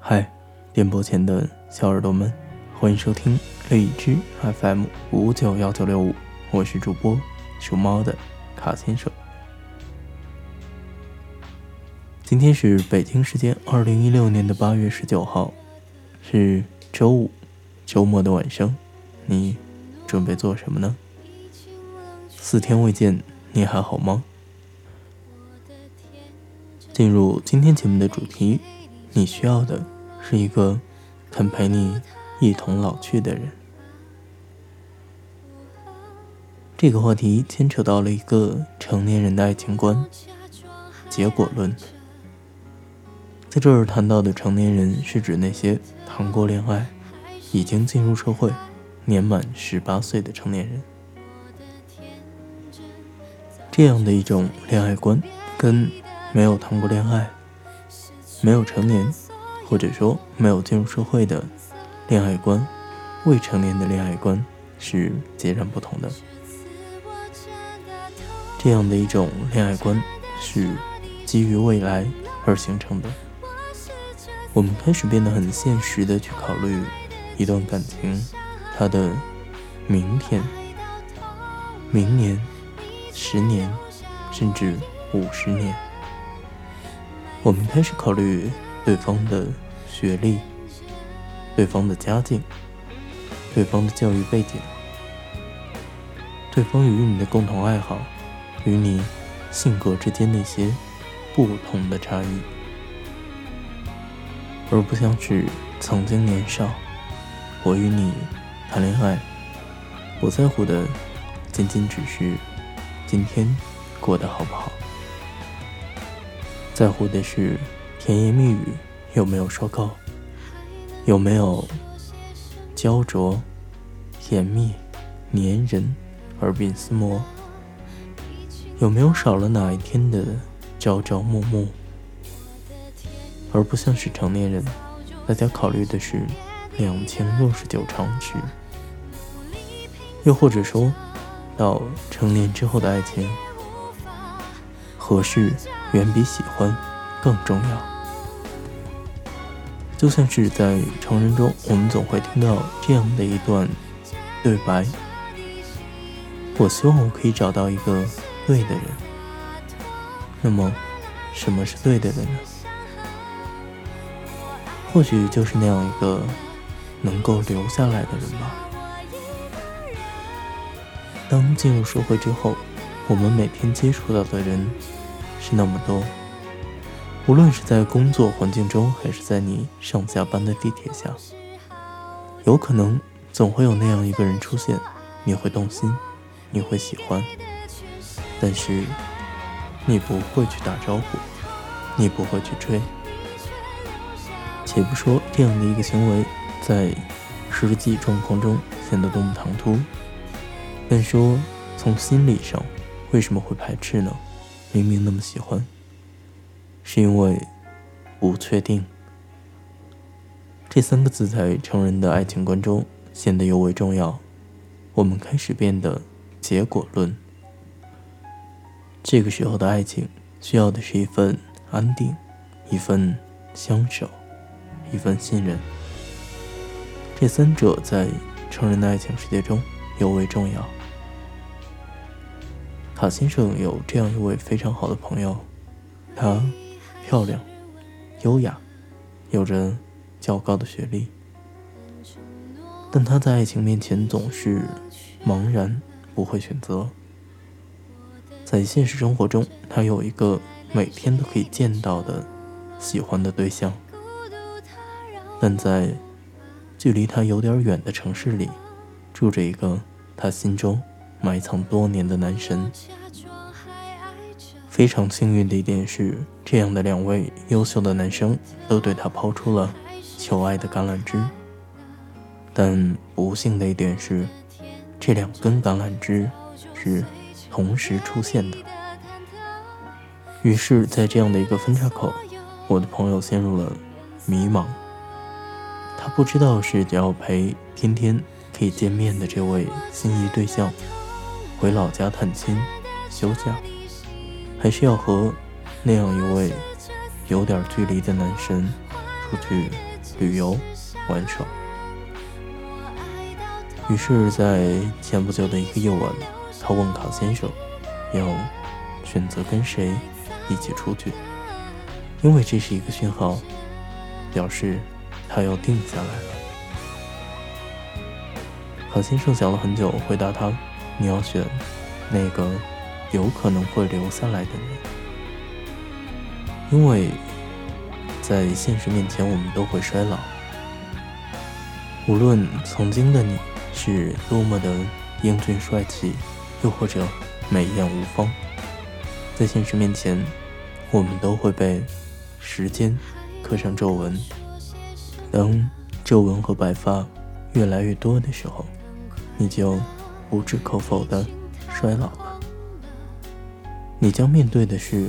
嗨，电波前的小耳朵们，欢迎收听荔枝 FM 五九幺九六五，我是主播属猫的卡先生。今天是北京时间二零一六年的八月十九号，是周五，周末的晚上，你准备做什么呢？四天未见，你还好吗？进入今天节目的主题，你需要的是一个肯陪你一同老去的人。这个话题牵扯到了一个成年人的爱情观——结果论。在这儿谈到的成年人，是指那些谈过恋爱、已经进入社会、年满十八岁的成年人。这样的一种恋爱观，跟……没有谈过恋爱，没有成年，或者说没有进入社会的恋爱观，未成年的恋爱观是截然不同的。这样的一种恋爱观是基于未来而形成的。我们开始变得很现实的去考虑一段感情，它的明天、明年、十年，甚至五十年。我们开始考虑对方的学历、对方的家境、对方的教育背景、对方与你的共同爱好、与你性格之间那些不同的差异，而不像是曾经年少，我与你谈恋爱，我在乎的仅仅只是今天过得好不好。在乎的是甜言蜜语有没有说够，有没有焦灼、甜蜜、粘人、耳鬓厮磨，有没有少了哪一天的朝朝暮暮，而不像是成年人，大家考虑的是两千六十九长时，又或者说到成年之后的爱情，合适。远比喜欢更重要。就像是在成人中，我们总会听到这样的一段对白：“我希望我可以找到一个对的人。”那么，什么是对的人呢？或许就是那样一个能够留下来的人吧。当进入社会之后，我们每天接触到的人。是那么多，无论是在工作环境中，还是在你上下班的地铁下，有可能总会有那样一个人出现，你会动心，你会喜欢，但是你不会去打招呼，你不会去追。且不说这样的一个行为在实际状况中显得多么唐突，但说从心理上，为什么会排斥呢？明明那么喜欢，是因为不确定。这三个字在成人的爱情观中显得尤为重要。我们开始变得结果论。这个时候的爱情需要的是一份安定，一份相守，一份信任。这三者在成人的爱情世界中尤为重要。卡先生有这样一位非常好的朋友，她漂亮、优雅，有着较高的学历，但她在爱情面前总是茫然，不会选择。在现实生活中，她有一个每天都可以见到的喜欢的对象，但在距离她有点远的城市里，住着一个她心中。埋藏多年的男神，非常幸运的一点是，这样的两位优秀的男生都对他抛出了求爱的橄榄枝。但不幸的一点是，这两根橄榄枝是同时出现的。于是，在这样的一个分岔口，我的朋友陷入了迷茫。他不知道是要陪天天可以见面的这位心仪对象。回老家探亲、休假，还是要和那样一位有点距离的男神出去旅游、玩耍。于是，在前不久的一个夜晚，他问卡先生，要选择跟谁一起出去，因为这是一个讯号，表示他要定下来了。卡先生想了很久，回答他：“你要选那个有可能会留下来的人，因为在现实面前，我们都会衰老，无论曾经的你。”是多么的英俊帅气，又或者美艳无方，在现实面前，我们都会被时间刻上皱纹。当皱纹和白发越来越多的时候，你就不置可否的衰老了。你将面对的是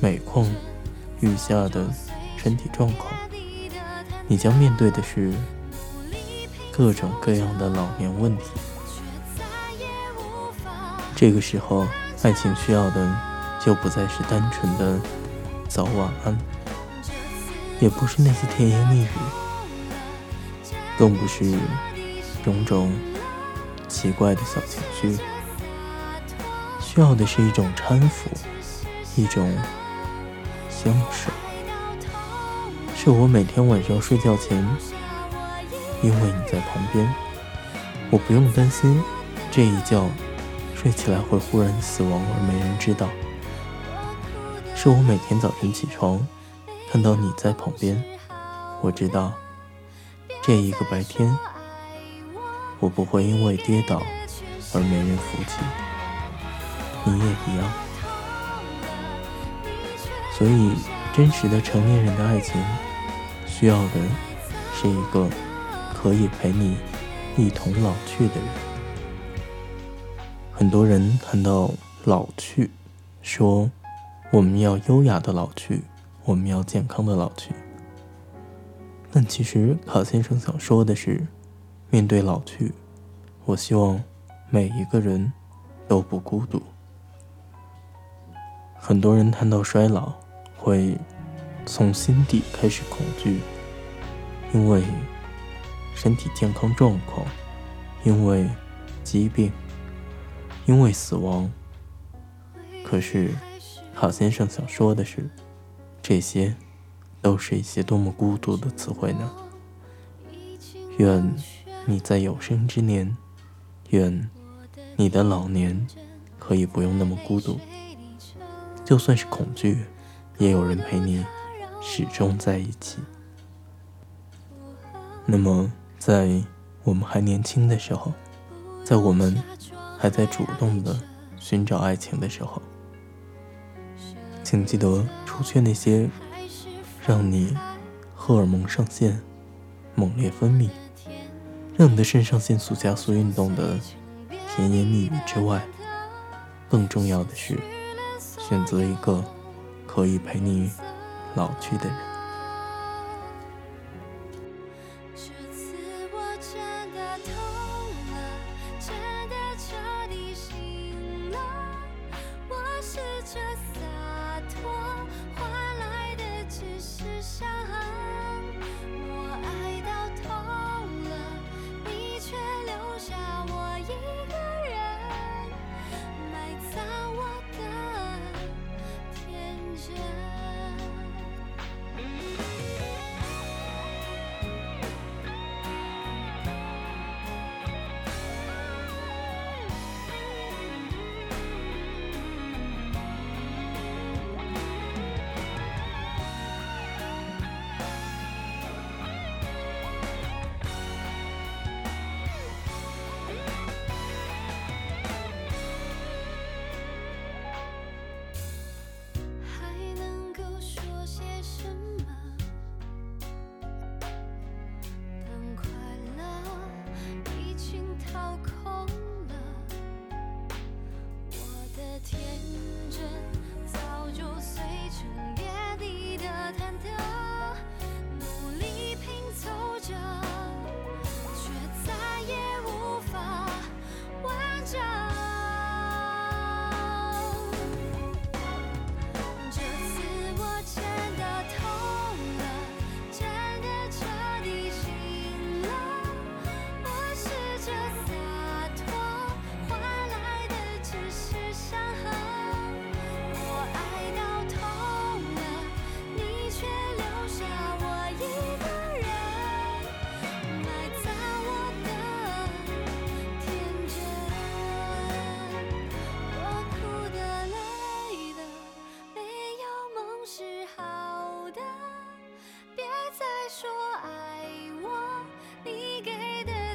每况愈下的身体状况，你将面对的是。各种各样的老年问题，这个时候，爱情需要的就不再是单纯的早晚安，也不是那些甜言蜜语，更不是种种奇怪的小情绪，需要的是一种搀扶，一种相守，是我每天晚上睡觉前。因为你在旁边，我不用担心这一觉睡起来会忽然死亡而没人知道。是我每天早晨起床看到你在旁边，我知道这一个白天我不会因为跌倒而没人扶起，你也一样。所以，真实的成年人的爱情需要的是一个。可以陪你一同老去的人。很多人谈到老去，说我们要优雅的老去，我们要健康的老去。但其实卡先生想说的是，面对老去，我希望每一个人都不孤独。很多人谈到衰老，会从心底开始恐惧，因为。身体健康状况，因为疾病，因为死亡。可是，郝先生想说的是，这些都是一些多么孤独的词汇呢？愿你在有生之年，愿你的老年可以不用那么孤独。就算是恐惧，也有人陪你始终在一起。那么。在我们还年轻的时候，在我们还在主动的寻找爱情的时候，请记得除却那些让你荷尔蒙上线猛烈分泌、让你的肾上腺素加速运动的甜言蜜语之外，更重要的是选择一个可以陪你老去的人。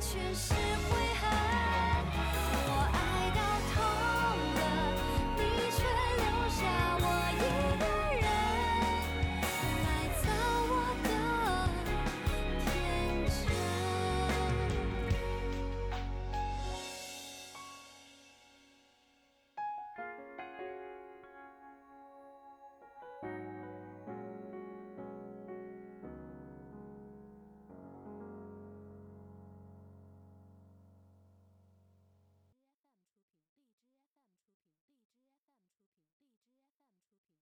全是回